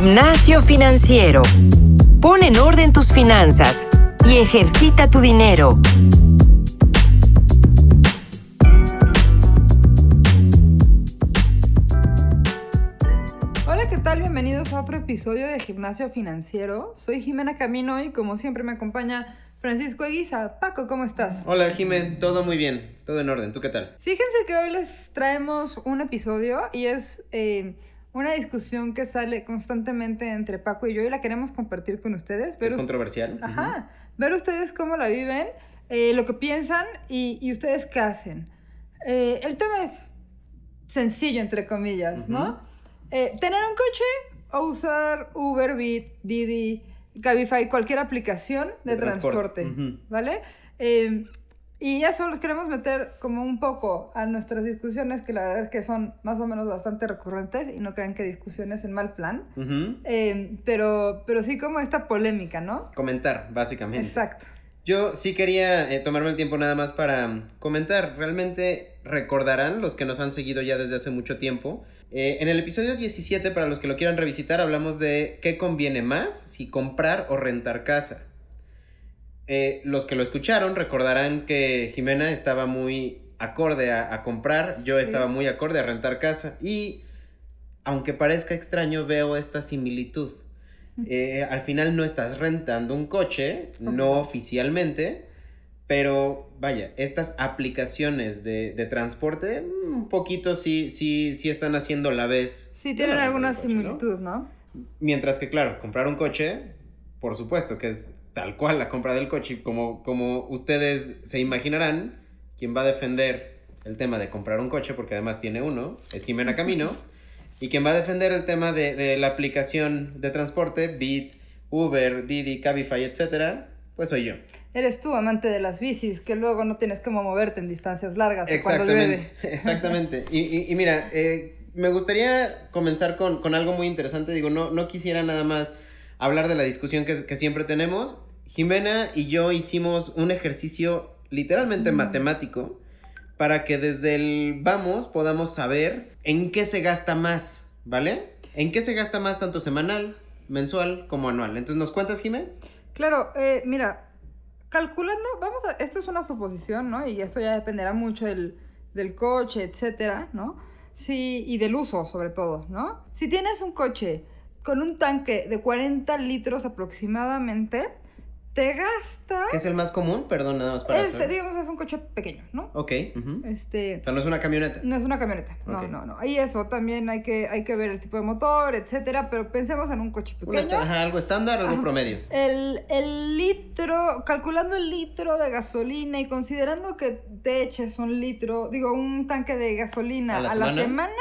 Gimnasio financiero. Pon en orden tus finanzas y ejercita tu dinero. Hola, ¿qué tal? Bienvenidos a otro episodio de Gimnasio Financiero. Soy Jimena Camino y como siempre me acompaña Francisco Eguiza. Paco, ¿cómo estás? Hola, Jimé, todo muy bien, todo en orden. ¿Tú qué tal? Fíjense que hoy les traemos un episodio y es eh, una discusión que sale constantemente entre Paco y yo y la queremos compartir con ustedes. Es controversial. Ajá. Ver ustedes cómo la viven, eh, lo que piensan y, y ustedes qué hacen. Eh, el tema es sencillo, entre comillas, ¿no? Ujú. Eh, tener un coche o usar Uber, Bit, Didi, Cabify, cualquier aplicación de, De transporte. transporte, Ujú. ¿vale? Eh, y ya solo los queremos meter como un poco a nuestras discusiones, que la verdad es que son más o menos bastante recurrentes y no crean que discusiones en mal plan. Eh, pero, pero sí como esta polémica, ¿no? Comentar, básicamente. Exacto. Yo sí quería eh, tomarme el tiempo nada más para mm, comentar. Realmente recordarán los que nos han seguido ya desde hace mucho tiempo. Eh, en el episodio 17, para los que lo quieran revisitar, hablamos de qué conviene más, si comprar o rentar casa. Eh, los que lo escucharon recordarán que Jimena estaba muy acorde a, a comprar, yo Sí. estaba muy acorde a rentar casa y aunque parezca extraño veo esta similitud. Eh, al final no estás rentando un coche, no oficialmente, pero vaya, estas aplicaciones de, de transporte, mm, un poquito sí, sí, sí están haciendo la vez. Sí, tienen alguna similitud, ¿no? Mientras que, claro, comprar un coche, por supuesto que es tal cual la compra del coche. Como, como ustedes se imaginarán, quien va a defender el tema de comprar un coche, porque además tiene uno, es Jimena Camino. y quien va a defender el tema de, de la aplicación de transporte, Bit, Uber, Didi, Cabify, etcétera, pues soy yo. Eres tú, amante de las bicis, que luego no tienes cómo moverte en distancias largas o cuando. Exactamente, exactamente. Y, y- y mira, eh, me gustaría comenzar con, con algo muy interesante. Digo, no, no quisiera nada más hablar de la discusión que, que siempre tenemos. Jimena y yo hicimos un ejercicio literalmente Mm. matemático para que desde el vamos podamos saber en qué se gasta más, ¿vale? En qué se gasta más tanto semanal, mensual como anual. Entonces, ¿nos cuentas, Jimena? Claro, eh, mira, calculando, vamos a, esto es una suposición, ¿no? Y esto ya dependerá mucho del, del coche, etcétera, ¿no? Sí, y del uso, sobre todo, ¿no? Si tienes un coche con un tanque de 40 litros aproximadamente, te gasta... ¿Qué es el más común? Perdón, nada más para es, digamos, es un coche pequeño, ¿no? Ok. Este... O sea, no es una camioneta. No es una camioneta, no, Ok. no, no. Y eso también hay que, hay que ver el tipo de motor, etcétera, pero pensemos en un coche pequeño. esta- ajá, algo estándar, algo Ajá. promedio. El, el litro, calculando el litro de gasolina y considerando que te eches un litro, digo, un tanque de gasolina ¿A a la la, semana? semana,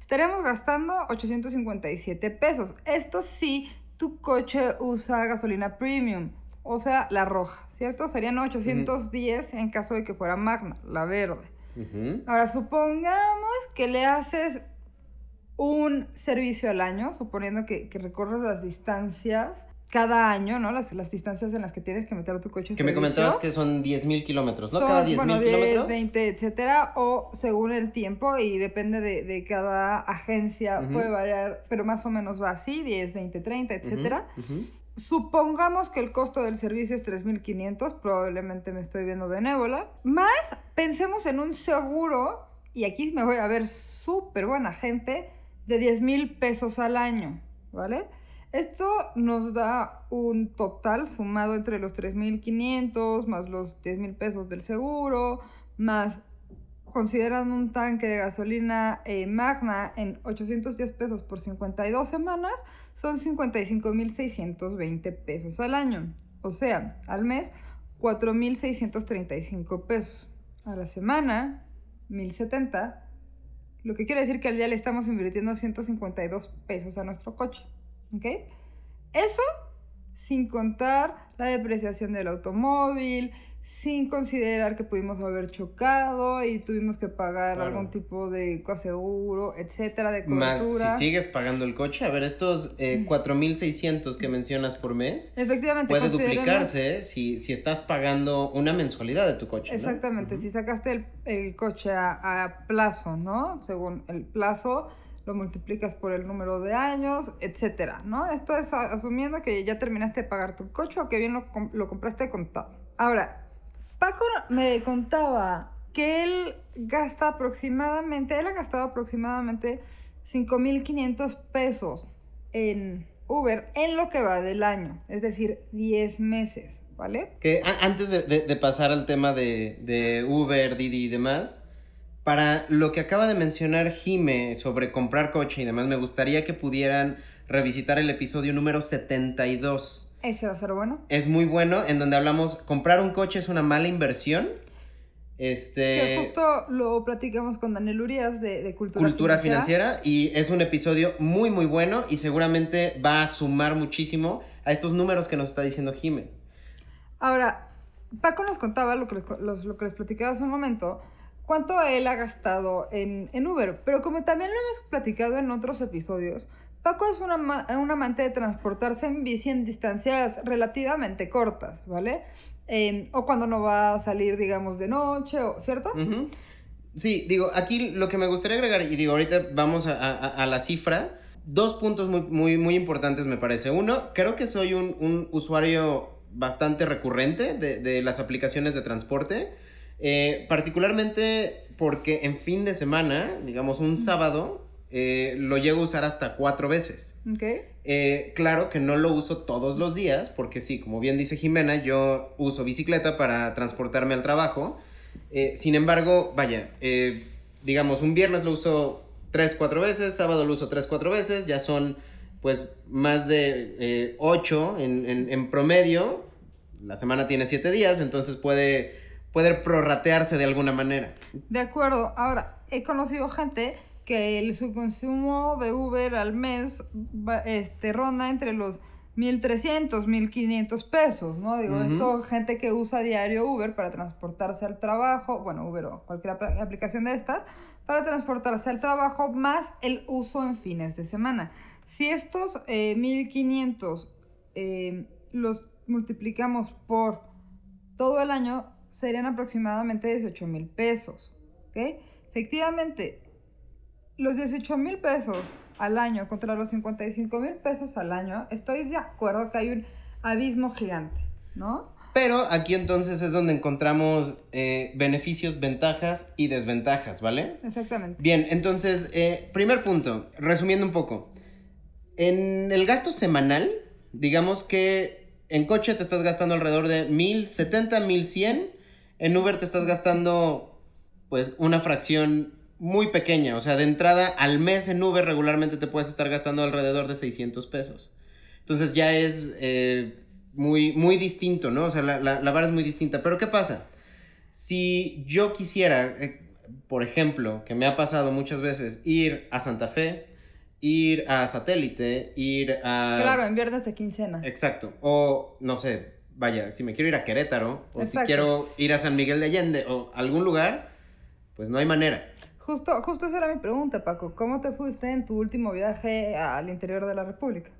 estaríamos gastando 857 pesos. Esto sí, tu coche usa gasolina premium, o sea, la roja, ¿cierto? Serían 810 en caso de que fuera magna, la verde. Ahora, supongamos que le haces un servicio al año, suponiendo que, que recorres las distancias cada año, ¿no? Las, las distancias en las que tienes que meter tu coche Que me comentabas que son 10.000 kilómetros, ¿no? Son, Cada 10.000 bueno, 10, kilómetros. 20, etcétera, o según el tiempo y depende de, de cada agencia, puede variar, pero más o menos va así, 10, 20, 30, Ujú, etcétera. Supongamos que el costo del servicio es 3.500, probablemente me estoy viendo benévola. Más, pensemos en un seguro, y aquí me voy a ver súper buena gente, de 10.000 pesos al año, ¿vale? Esto nos da un total sumado entre los 3.500 más los 10.000 pesos del seguro, más considerando un tanque de gasolina eh, magna en 810 pesos por 52 semanas, son 55.620 pesos al año. O sea, al mes, 4.635 pesos. A la semana, 1.070. Lo que quiere decir que al día le estamos invirtiendo 152 pesos a nuestro coche. ¿Ok? Eso sin contar la depreciación del automóvil, sin considerar que pudimos haber chocado y tuvimos que pagar Claro. algún tipo de coaseguro, etcétera, de Más cobertura. si sigues pagando el coche, a ver, estos eh, 4.600 que mencionas por mes, Efectivamente, puede duplicarse si, si estás pagando una mensualidad de tu coche. ¿no? Exactamente, si sacaste el, el coche a, a plazo, ¿no? Según el plazo, lo multiplicas por el número de años, etcétera, ¿no? Esto es asumiendo que ya terminaste de pagar tu coche o que bien lo, lo compraste contado. Ahora, Paco me contaba que él gasta aproximadamente, él ha gastado aproximadamente 5.500 pesos en Uber en lo que va del año, es decir, 10 meses, ¿vale? Que antes de, pasar al tema de, de, Uber, Didi y demás, para lo que acaba de mencionar Jime sobre comprar coche y demás, me gustaría que pudieran revisitar el episodio número 72. Ese va a ser bueno. Es muy bueno, en donde hablamos, comprar un coche es una mala inversión. Este... Que justo lo platicamos con Daniel Urias de, Cultura, Cultura financiera. Y es un episodio muy, muy bueno y seguramente va a sumar muchísimo a estos números que nos está diciendo Jime. Ahora, Paco nos contaba lo que, les, lo que les platicaba hace un momento, cuánto él ha gastado en, en, Uber. Pero como también lo hemos platicado en otros episodios, Paco es una, un amante de transportarse en bici en distancias relativamente cortas, ¿vale? Em, o cuando no va a salir, digamos, de noche, ¿cierto? Sí, digo, aquí lo que me gustaría agregar, y digo, ahorita vamos a, la cifra, dos puntos muy, muy, muy importantes me parece. Uno, creo que soy un, usuario bastante recurrente de, las aplicaciones de transporte, eh, particularmente porque en fin de semana, digamos un sábado, eh, lo llego a usar hasta cuatro veces. Eh, claro que no lo uso todos los días, porque sí, como bien dice Jimena, yo uso bicicleta para transportarme al trabajo. Eh, sin embargo, vaya, digamos, un viernes lo uso tres, cuatro veces, sábado lo uso tres, cuatro veces, ya son pues más de ocho en, promedio. La semana tiene siete días, entonces puede, puede prorratearse de alguna manera. De acuerdo. Ahora, he conocido gente que el, su consumo de Uber al mes este, ronda entre los 1.300, 1.500 pesos, ¿no? Digo, esto, gente que usa diario Uber para transportarse al trabajo, bueno, Uber o cualquier aplicación de estas, para transportarse al trabajo, más el uso en fines de semana. Si estos 1.500 eh, eh, los multiplicamos por todo el año, serían aproximadamente 18 mil pesos, ¿ok? Efectivamente, los 18 mil pesos al año contra los 55 mil pesos al año, estoy de acuerdo que hay un abismo gigante, ¿no? Pero aquí entonces es donde encontramos eh, beneficios, ventajas y desventajas, ¿vale? Exactamente. Bien, entonces, eh, primer punto, resumiendo un poco. En el gasto semanal, digamos que en coche te estás gastando alrededor de 1070, 1100. En Uber te estás gastando, pues, una fracción muy pequeña. O sea, de entrada al mes en Uber regularmente te puedes estar gastando alrededor de 600 pesos. Entonces ya es eh, muy, muy distinto, ¿no? O sea, la, la, vara es muy distinta. Pero ¿qué pasa? Si yo quisiera, eh, por ejemplo, que me ha pasado muchas veces, ir a Santa Fe, ir a Satélite, ir a... Claro, en viernes de quincena. Exacto. O, no sé, vaya, si me quiero ir a Querétaro, o si quiero ir a San Miguel de Allende, o algún lugar, pues no hay manera. Justo, justo esa era mi pregunta, Paco. ¿Cómo te fuiste en tu último viaje al interior de la República?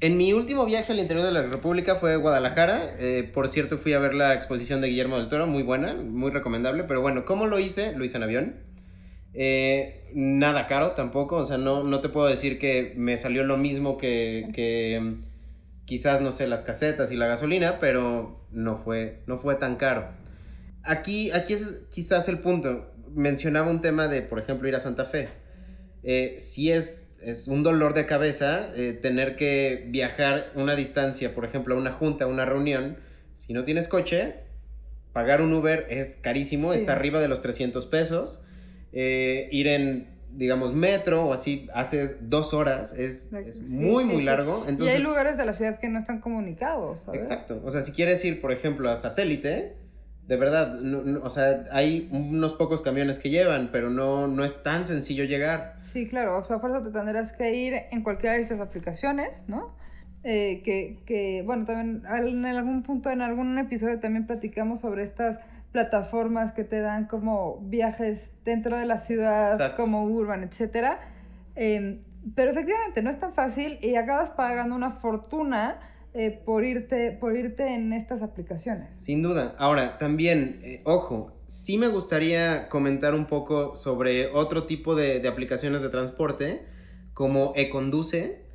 En mi último viaje al interior de la República fue Guadalajara. Eh, por cierto, fui a ver la exposición de Guillermo del Toro, muy buena, muy recomendable. Pero bueno, ¿cómo lo hice? Lo hice en avión. Eh, nada caro tampoco, o sea, no, no te puedo decir que me salió lo mismo que, que quizás, no sé, las casetas y la gasolina, pero no fue, no fue tan caro. Aquí, aquí es quizás el punto mencionaba un tema de, por ejemplo, ir a Santa Fe. Eh, si es, es un dolor de cabeza eh, tener que viajar una distancia, por ejemplo, a una junta, a una reunión, si no tienes coche, pagar un Uber es carísimo, está arriba de los 300 pesos. Eh, ir en, digamos, metro o así, haces dos horas, es, muy, muy largo. y hay lugares de la ciudad que no están comunicados. Exacto. O sea, si quieres ir, por ejemplo, a satélite, de verdad, o sea, hay unos pocos camiones que llevan, pero no, no es tan sencillo llegar. Sí, claro, o sea, a fuerza te tendrás que ir en cualquiera de estas aplicaciones, ¿no? Eh, que, que, bueno, también en algún punto, en algún episodio también platicamos sobre estas plataformas que te dan como viajes dentro de la ciudad, como urban, etcétera. Em, pero efectivamente no es tan fácil y acabas pagando una fortuna eh, por, irte, por irte en estas aplicaciones. Sin duda. Ahora, también, eh, ojo, sí me gustaría comentar un poco sobre otro tipo de, de aplicaciones de transporte, como Econduce.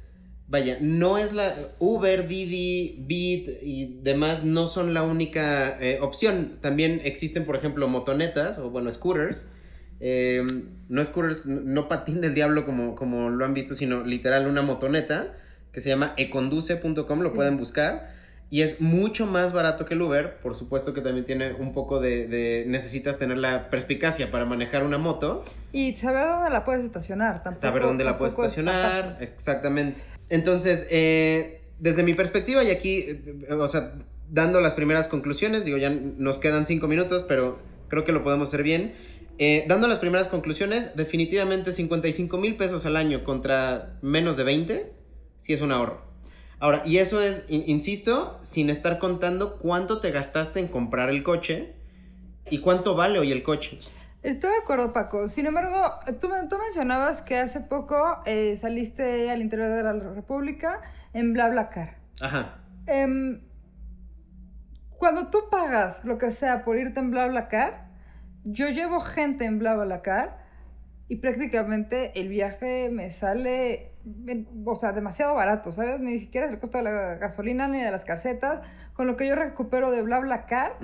Vaya, no es la Uber, Didi, Bit y demás no son la única eh, opción. También existen, por ejemplo, motonetas o, bueno, scooters. Eh, no scooters, no patín del diablo como, como lo han visto, sino literal una motoneta que se llama econduce.com, lo Sí. pueden buscar. Y es mucho más barato que el Uber. Por supuesto que también tiene un poco de, de- Necesitas tener la perspicacia para manejar una moto. Y saber dónde la puedes estacionar. Tampoco, saber dónde la puedes estacionar. Exactamente. Entonces, eh, desde mi perspectiva, y aquí, eh, o sea, dando las primeras conclusiones, digo, ya nos quedan cinco minutos, pero creo que lo podemos hacer bien. Eh, dando las primeras conclusiones, definitivamente 55 mil pesos al año contra menos de 20, sí es un ahorro. Ahora, y eso es, in- insisto, sin estar contando cuánto te gastaste en comprar el coche y cuánto vale hoy el coche. Estoy de acuerdo, Paco. Sin embargo, tú, men- tú mencionabas que hace poco eh, saliste al interior de la República en BlaBlaCar. Ajá. Em, cuando tú pagas lo que sea por irte en BlaBlaCar, yo llevo gente en BlaBlaCar y prácticamente el viaje me sale, o sea, demasiado barato, ¿sabes? Ni siquiera es el costo de la gasolina ni de las casetas. Con lo que yo recupero de BlaBlaCar,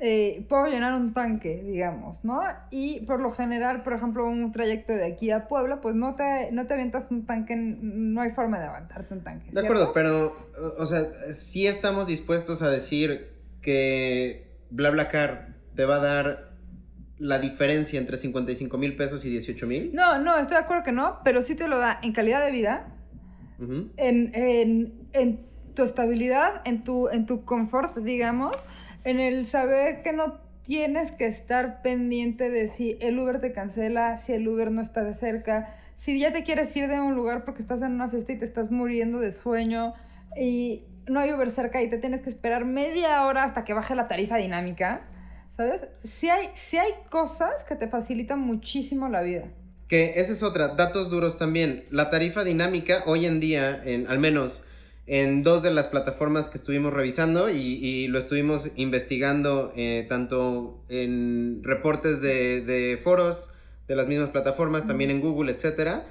eh, puedo llenar un tanque, digamos, ¿no? Y por lo general, por ejemplo, un trayecto de aquí a Puebla, pues no te, no te avientas un tanque, no hay forma de aguantarte un tanque. De acuerdo, pero, o o sea, sí estamos dispuestos a decir que BlaBlaCar te va a dar la diferencia entre 55 mil pesos y 18 mil. No, no, estoy de acuerdo que no, pero sí te lo da en calidad de vida, en, en, en tu estabilidad, en tu, en tu confort, digamos, en el saber que no tienes que estar pendiente de si el Uber te cancela, si el Uber no está de cerca, si ya te quieres ir de un lugar porque estás en una fiesta y te estás muriendo de sueño y no hay Uber cerca y te tienes que esperar media hora hasta que baje la tarifa dinámica, ¿sabes? Si hay, sí hay cosas que te facilitan muchísimo la vida. Que esa es otra, datos duros también. La tarifa dinámica hoy en día, en, al menos en dos de las plataformas que estuvimos revisando y, y lo estuvimos investigando eh, tanto en reportes de, de foros de las mismas plataformas, también en Google, etcétera.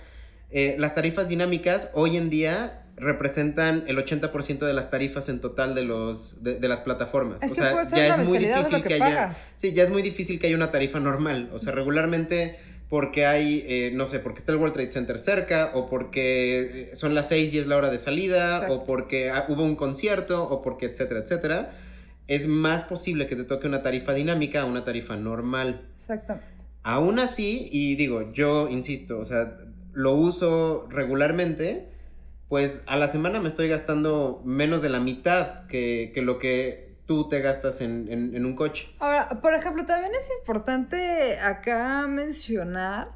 eh, las tarifas dinámicas hoy en día representan el 80% de las tarifas en total de los de, de las plataformas. Es o sea, ya es muy difícil que que haya. Sí, ya es muy difícil que haya una tarifa normal. O sea, regularmente porque hay, eh, no sé, porque está el World Trade Center cerca, o porque eh, son las 6 y es la hora de salida, Exacto. o porque ah, hubo un concierto, o porque etcétera, etcétera. Es más posible que te toque una tarifa dinámica a una tarifa normal. Exactamente. Aún así, y digo, yo insisto, o sea, lo uso regularmente, pues a la semana me estoy gastando menos de la mitad que, que lo que tú te gastas en, en- un coche. Ahora, por ejemplo, también es importante acá mencionar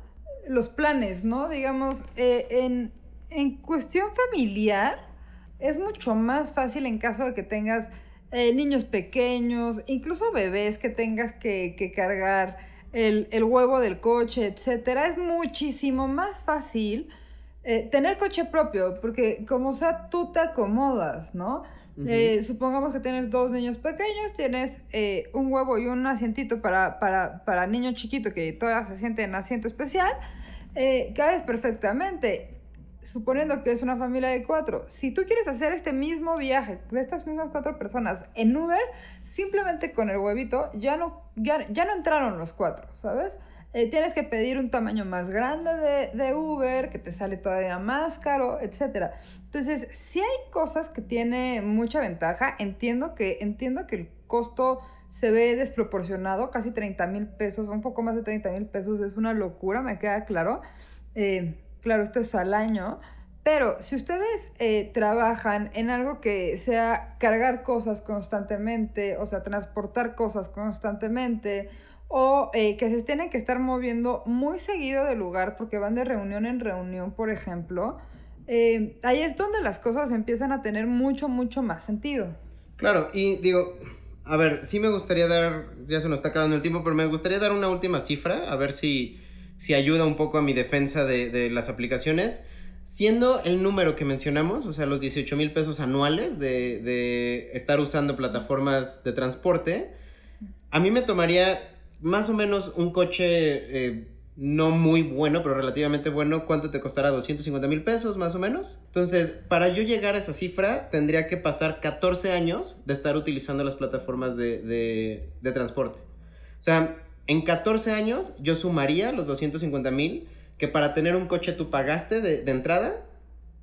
los planes, ¿no? Digamos, eh, en, en cuestión familiar, es mucho más fácil en caso de que tengas eh, niños pequeños, incluso bebés que tengas que, que cargar el, el huevo del coche, etcétera. Es muchísimo más fácil eh, tener coche propio, porque como sea, tú te acomodas, ¿no? Eh, supongamos que tienes dos niños pequeños, tienes eh, un huevo y un asientito para, para, para niño chiquito que todavía se siente en asiento especial, cabes perfectamente. Suponiendo que es una familia de cuatro, si tú quieres hacer este mismo viaje de estas mismas cuatro personas en Uber, simplemente con el huevito ya no, ya, ya no entraron los cuatro, ¿sabes? Eh, tienes que pedir un tamaño más grande de, de Uber, que te sale todavía más caro, etc. Entonces, si hay cosas que tiene mucha ventaja. Entiendo que, entiendo que el costo se ve desproporcionado, casi 30 mil pesos, un poco más de 30 mil pesos, es una locura, me queda claro. Eh, claro, esto es al año. Pero si ustedes eh, trabajan en algo que sea cargar cosas constantemente, o sea, transportar cosas constantemente, o eh, que se tienen que estar moviendo muy seguido de lugar porque van de reunión en reunión, por ejemplo, eh, ahí es donde las cosas empiezan a tener mucho, mucho más sentido. Claro, y digo, a ver, sí me gustaría dar, ya se nos está acabando el tiempo, pero me gustaría dar una última cifra, a ver si, si ayuda un poco a mi defensa de, de las aplicaciones. siendo el número que mencionamos, o sea, los 18 mil pesos anuales de, de, estar usando plataformas de transporte, a mí me tomaría más o menos un coche eh, no muy bueno, pero relativamente bueno. ¿Cuánto te costará? 250 mil pesos más o menos. Entonces, para yo llegar a esa cifra, tendría que pasar 14 años de estar utilizando las plataformas de, de, de transporte. O sea, en 14 años yo sumaría los 250 mil que para tener un coche tú pagaste de, de entrada,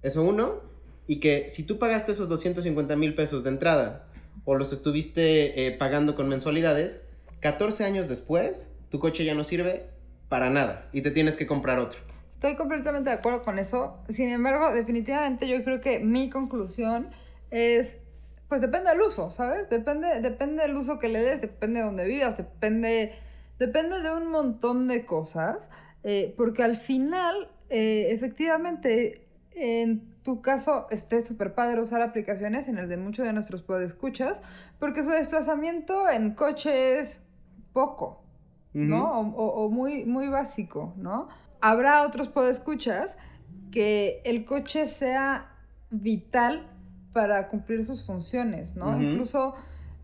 eso uno, y que si tú pagaste esos 250 mil pesos de entrada o los estuviste eh, pagando con mensualidades, 14 años después tu coche ya no sirve para nada y te tienes que comprar otro. Estoy completamente de acuerdo con eso. Sin embargo, definitivamente yo creo que mi conclusión es, pues depende del uso, ¿sabes? Depende, depende del uso que le des, depende de dónde vivas, depende, depende de un montón de cosas. Eh, porque al final, eh, efectivamente, en tu caso esté súper padre usar aplicaciones, en el de muchos de nuestros podescuchas, porque su desplazamiento en coche es poco, ¿no? o, o, muy, muy básico, ¿no? Habrá otros podescuchas que el coche sea vital para cumplir sus funciones, ¿no? Incluso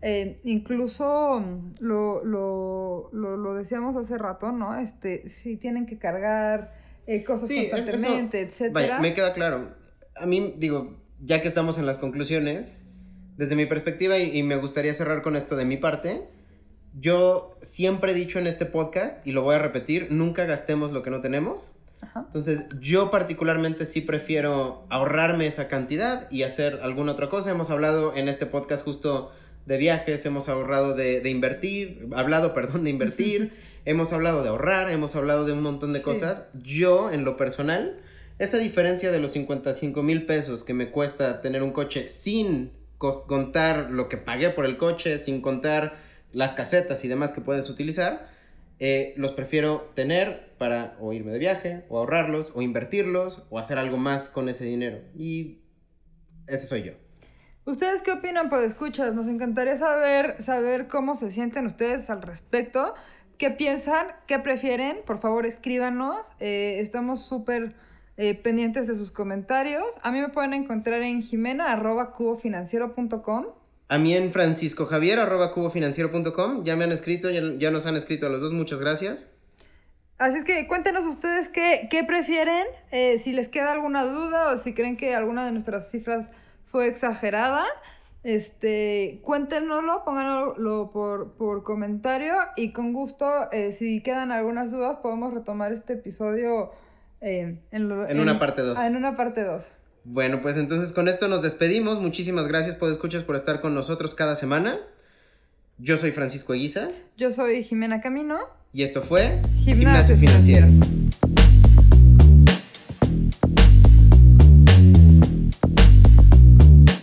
eh, incluso mm, lo, lo, lo, lo, decíamos hace rato, ¿no? Este, si tienen que cargar eh, cosas constantemente, etcétera. me queda claro. A mí, digo, ya que estamos en las conclusiones, desde mi perspectiva, y, y, me gustaría cerrar con esto de mi parte, yo siempre he dicho en este podcast, y lo voy a repetir, nunca gastemos lo que no tenemos. Ajá. Entonces, yo particularmente sí prefiero ahorrarme esa cantidad y hacer alguna otra cosa. Hemos hablado en este podcast justo de viajes, hemos ahorrado de, de invertir, hablado, perdón, de invertir, hemos hablado de ahorrar, hemos hablado de un montón de sí. cosas. Yo, en lo personal, esa diferencia de los 55 mil pesos que me cuesta tener un coche sin contar lo que pagué por el coche, sin contar las casetas y demás que puedes utilizar, eh, los prefiero tener para o irme de viaje, o ahorrarlos, o invertirlos, o hacer algo más con ese dinero. Y ese soy yo. ¿Ustedes qué opinan, por escuchas? Nos encantaría saber, saber cómo se sienten ustedes al respecto. ¿Qué piensan? ¿Qué prefieren? Por favor, escríbanos. Eh, estamos súper eh, pendientes de sus comentarios. A mí me pueden encontrar en jimena arroba cubofinanciero.com. A mí en francisco javier arroba cubofinanciero.com. Ya me han escrito, ya, ya, nos han escrito a los dos. Muchas gracias. Así es que cuéntenos ustedes qué, qué prefieren, eh, si les queda alguna duda o si creen que alguna de nuestras cifras fue exagerada. Este, cuéntenoslo, pónganlo por, por comentario y con gusto, eh, si quedan algunas dudas, podemos retomar este episodio eh, en, lo, en, en, una parte 2. Ah, en una parte 2. Bueno, pues entonces con esto nos despedimos. Muchísimas gracias por escuchas por estar con nosotros cada semana. Yo soy Francisco Eguiza. Yo soy Jimena Camino. Y esto fue Gimnasio, Gimnasio Financiero. Financiero.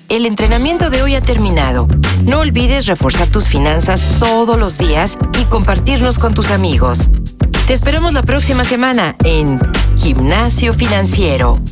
El entrenamiento de hoy ha terminado. No olvides reforzar tus finanzas todos los días y compartirnos con tus amigos. Te esperamos la próxima semana en Gimnasio Financiero.